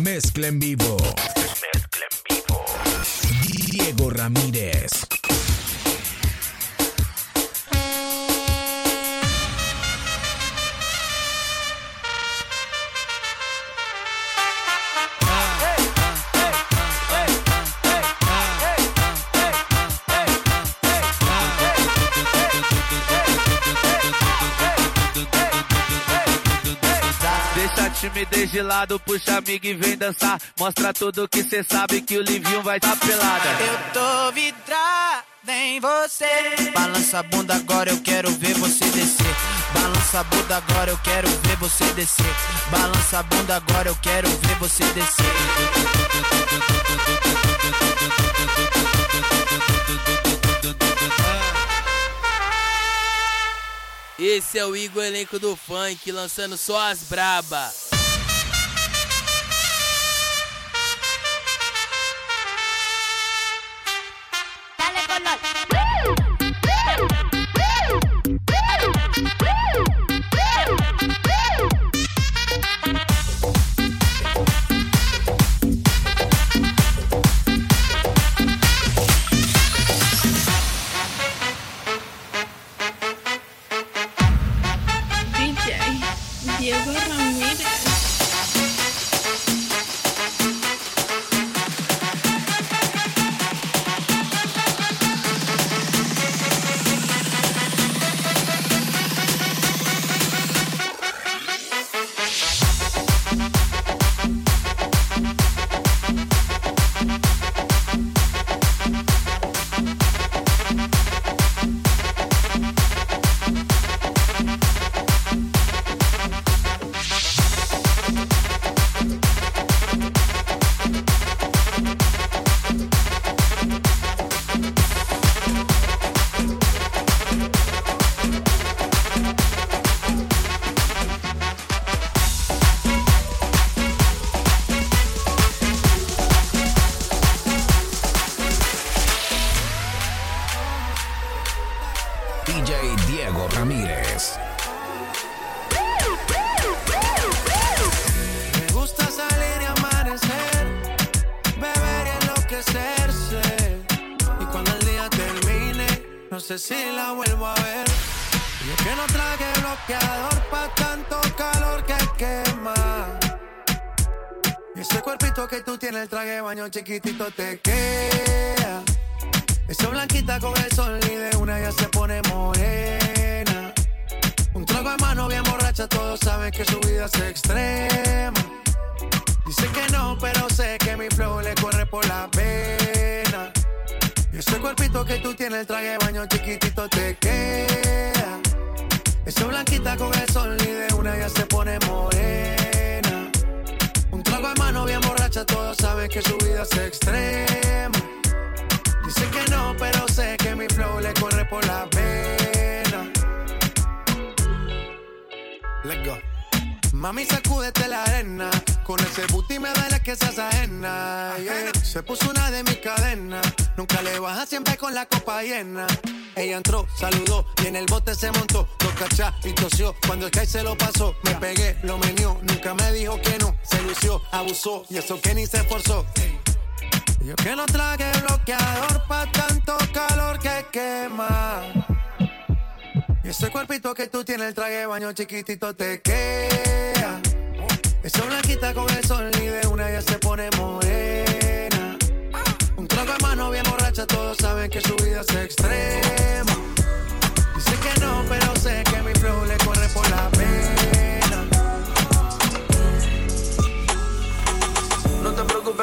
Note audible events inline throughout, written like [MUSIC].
Mezcla en vivo. Mezcla en vivo. Diego Ramírez. Timidez de lado, puxa amigo e vem dançar. Mostra tudo que cê sabe que o Livinho vai tá pelada. Eu tô vidrada em você. Balança a bunda agora, eu quero ver você descer. Balança a bunda agora, eu quero ver você descer. Balança a bunda agora, eu quero ver você descer. Esse é o Igor elenco do funk, lançando só as braba. Chiquitito te queda. Esa blanquita con el sol y de una ya se pone morena. Un trago de mano bien borracha, todos saben que su vida es extrema. Dice que no, pero sé que mi flow le corre por la pena. Y ese cuerpito que tú tienes, el traje baño chiquitito te queda. Esa blanquita con el sol y de una ya se pone morena. Un trago de mano bien borracha, todos saben que su vida es extrema. Dice que no, pero sé que mi flow le corre por la pena. Let's go. Mami, sacúdete la arena. Con ese booty me la que se ajena. Se puso una de mis cadenas. Nunca le baja siempre con la copa llena. Ella entró, saludó y en el bote se montó. Dos cachas y tosió. Cuando el kai se lo pasó, me pegué, lo menió. Nunca me dijo que no. Se lució, abusó y eso que ni se esforzó. Yo que no traje bloqueador pa' tanto calor que quema. Y ese cuerpito que tú tienes, el traje baño chiquitito te queda. Esa blanquita con el sol y de una ya se pone morena. Un trago de mano bien borracha, todos saben que su vida es extrema. Dice que no, pero sé que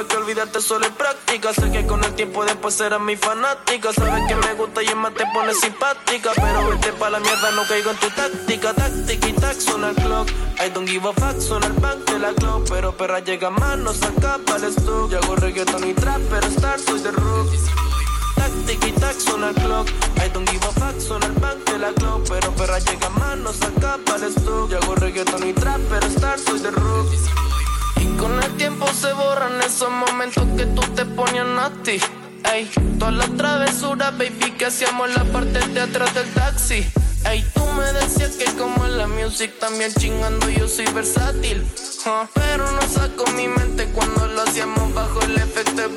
preocupes que olvidarte solo es práctica. Sé que con el tiempo después serás mi fanática. Sabes que me gusta y en más te pone simpática. Pero vete pa' la mierda, no caigo en tu táctica. Táctica y tac, suena el clock. I don't give a fuck, suena el bank de la clock. Pero perra llega más, no saca para el stock. Yo hago reggaeton y trap, pero star soy de rock. Táctica y tac, suena el clock. I don't give a fuck, suena el bank de la clock. Pero perra llega más, no saca para el stock. Yo hago reggaeton y trap, pero star soy de rock. Con el tiempo se borran esos momentos que tú te ponías ti Ey, todas las travesuras, baby, que hacíamos en la parte de atrás del taxi. Ey, tú me decías que como en la music también chingando yo soy versátil. pero no saco mi mente cuando lo hacíamos bajo el efecto de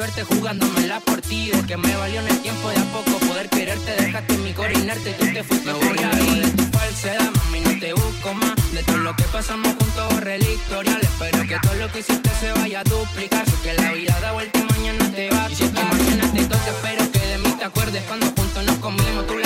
suerte jugándomela por ti. De que me valió en el tiempo de a poco poder quererte. Dejaste en mi core inerte, tú te fuiste me por la vida. de tu falsedad, mami, no te busco más. De todo lo que pasamos juntos, borré el historial. Espero que todo lo que hiciste se vaya a duplicar. Que la vida da vuelta y mañana te va. Y si es que mañana te toca, espero que de mí te acuerdes. Cuando juntos nos comimos, tú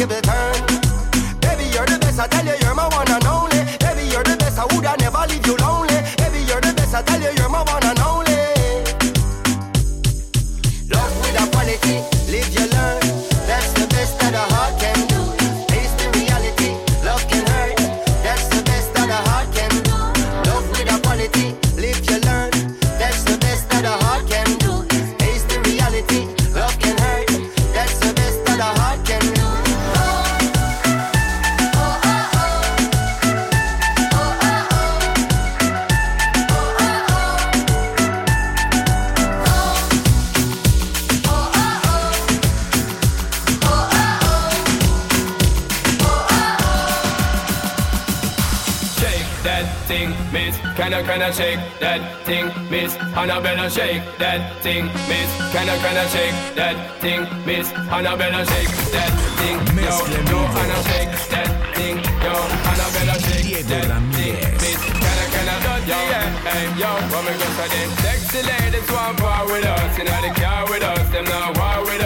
give it her. Shake that thing, miss. Can I, can I shake that thing, miss? Annabella shake that thing, yo, yo, Anna shake that thing, yo, Annabella shake that thing, miss. Can I, can I, yo, hey, yo, what me go for them? Sexy ladies want part with us, you know the car with us, them not war with us.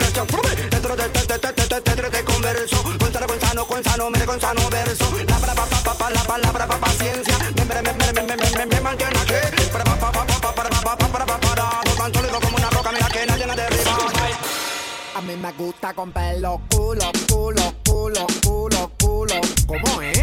pressure Dentro de te te te te te te te te converso Cuéntale con sano, con sano, mire con sano verso. La palabra pa pa pa la palabra pa paciencia. Me me me me me me me me mantiene aquí. Para pa pa pa pa para pa pa para pa parado Tan sólido como una roca, mira que nadie la derriba. A mí me gusta con pelo culo, culo, culo, culo, culo, ¿Cómo es?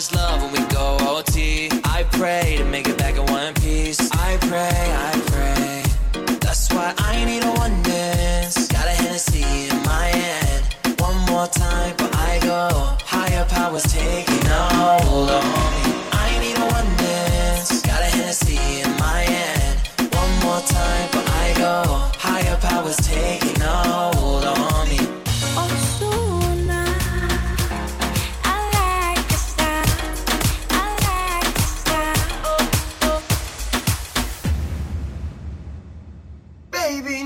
much love when we go OT. I pray to make it back in one piece. I pray, I pray. That's why I need a one dance. Got a Hennessy in my hand. One more time, but I go. Higher powers take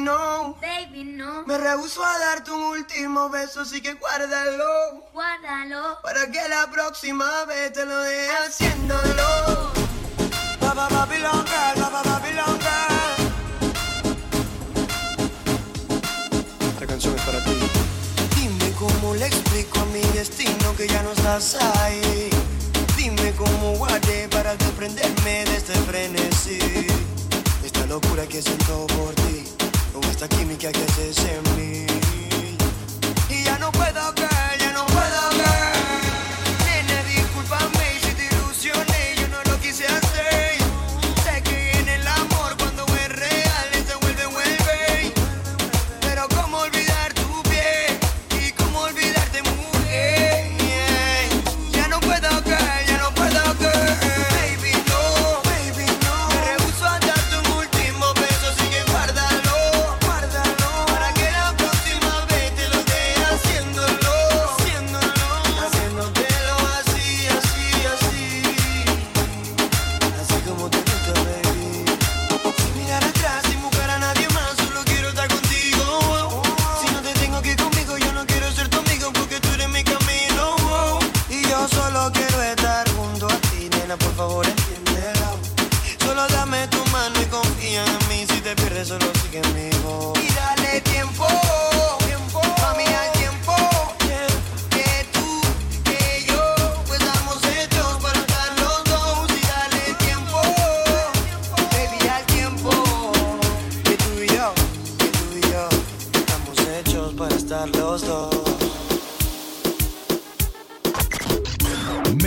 no. Baby, no. Me rehuso a darte un último beso, así que guárdalo. Guárdalo. Para que la próxima vez te lo dé ah. haciéndolo. Papa, papi, longa, papa, papi, longa. Esta canción es para ti. Dime cómo le explico a mi destino que ya no estás ahí. Dime cómo guardé para desprenderme de este frenesí. Esta locura que siento por ti esta química que haces en mí. Y ya no puedo callar.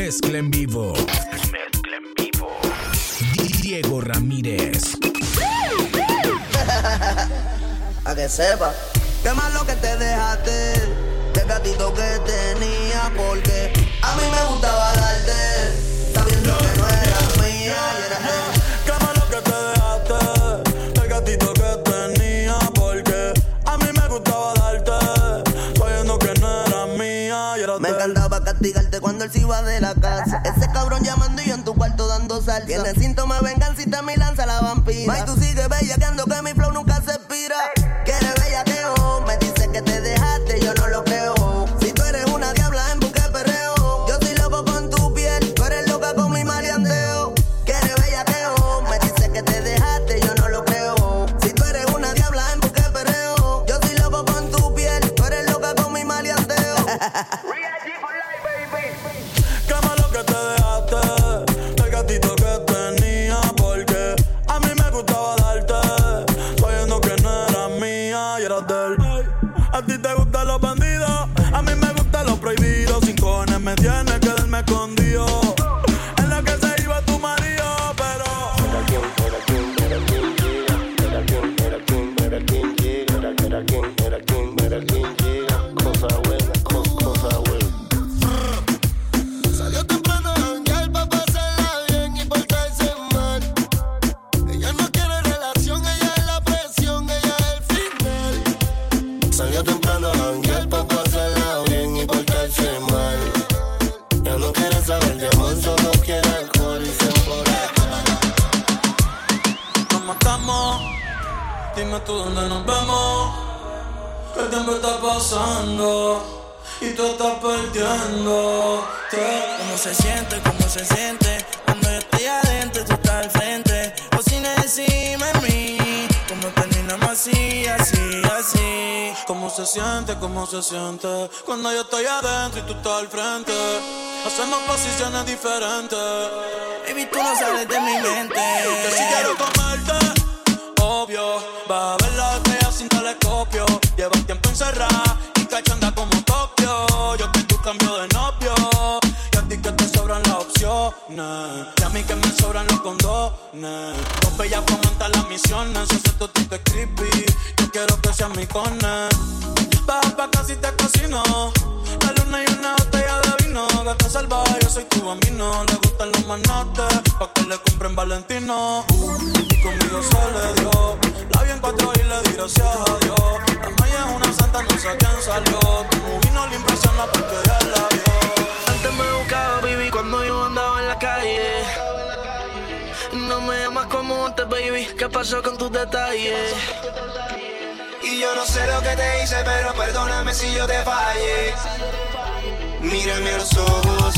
Mezcla en vivo. Mezcla en vivo. Diego Ramírez. A que sepa. Qué malo que te dejaste del gatito que tenía porque a mí me gustaba darte de la casa. [LAUGHS] Ese cabrón llamando y yo en tu cuarto dando salsa. Tiene síntomas de vengancita, mi lanza la vampira. Y tú sigues bellaqueando que mi flow nunca se tiempo está pasando? Y tú estás perdiendo. ¿Cómo se siente? ¿Cómo se siente? Cuando yo estoy adentro, tú estás al frente. Cocina encima de mí. Como terminamos así, así, así. ¿Cómo se siente? ¿Cómo se siente? Cuando yo estoy adentro y tú estás al frente. Hacemos posiciones diferentes. Baby, tú no sales de mi mente. Que si quiero comerte, obvio. Va a sin telescopio. Lleva tiempo encerrada y cachanda como Tokio. Yo que tú cambio de novio. Y a ti que te sobran las opciones. Y a mí que me sobran los condones. Dos bellas comentan las misiones. Ese tu tipo es creepy. Yo quiero que seas mi cone. Baja pa' casi te cocino. La luna y una botella de vino. Gata salvaje, yo soy tu bambino. Le gustan los manotes. Pa' que le compren Valentino. Y conmigo se le dio. La vi en cuatro y le di gracias a Dios. La maya es una santa, no sé quién salió. Como vino le impresiona porque ya la vio. Antes me buscaba, baby, cuando yo andaba en la calle. No me llamas como antes, baby. ¿Qué pasó con tus detalles? Y yo no sé lo que te hice, pero perdóname si yo te fallé. Mírame a los ojos,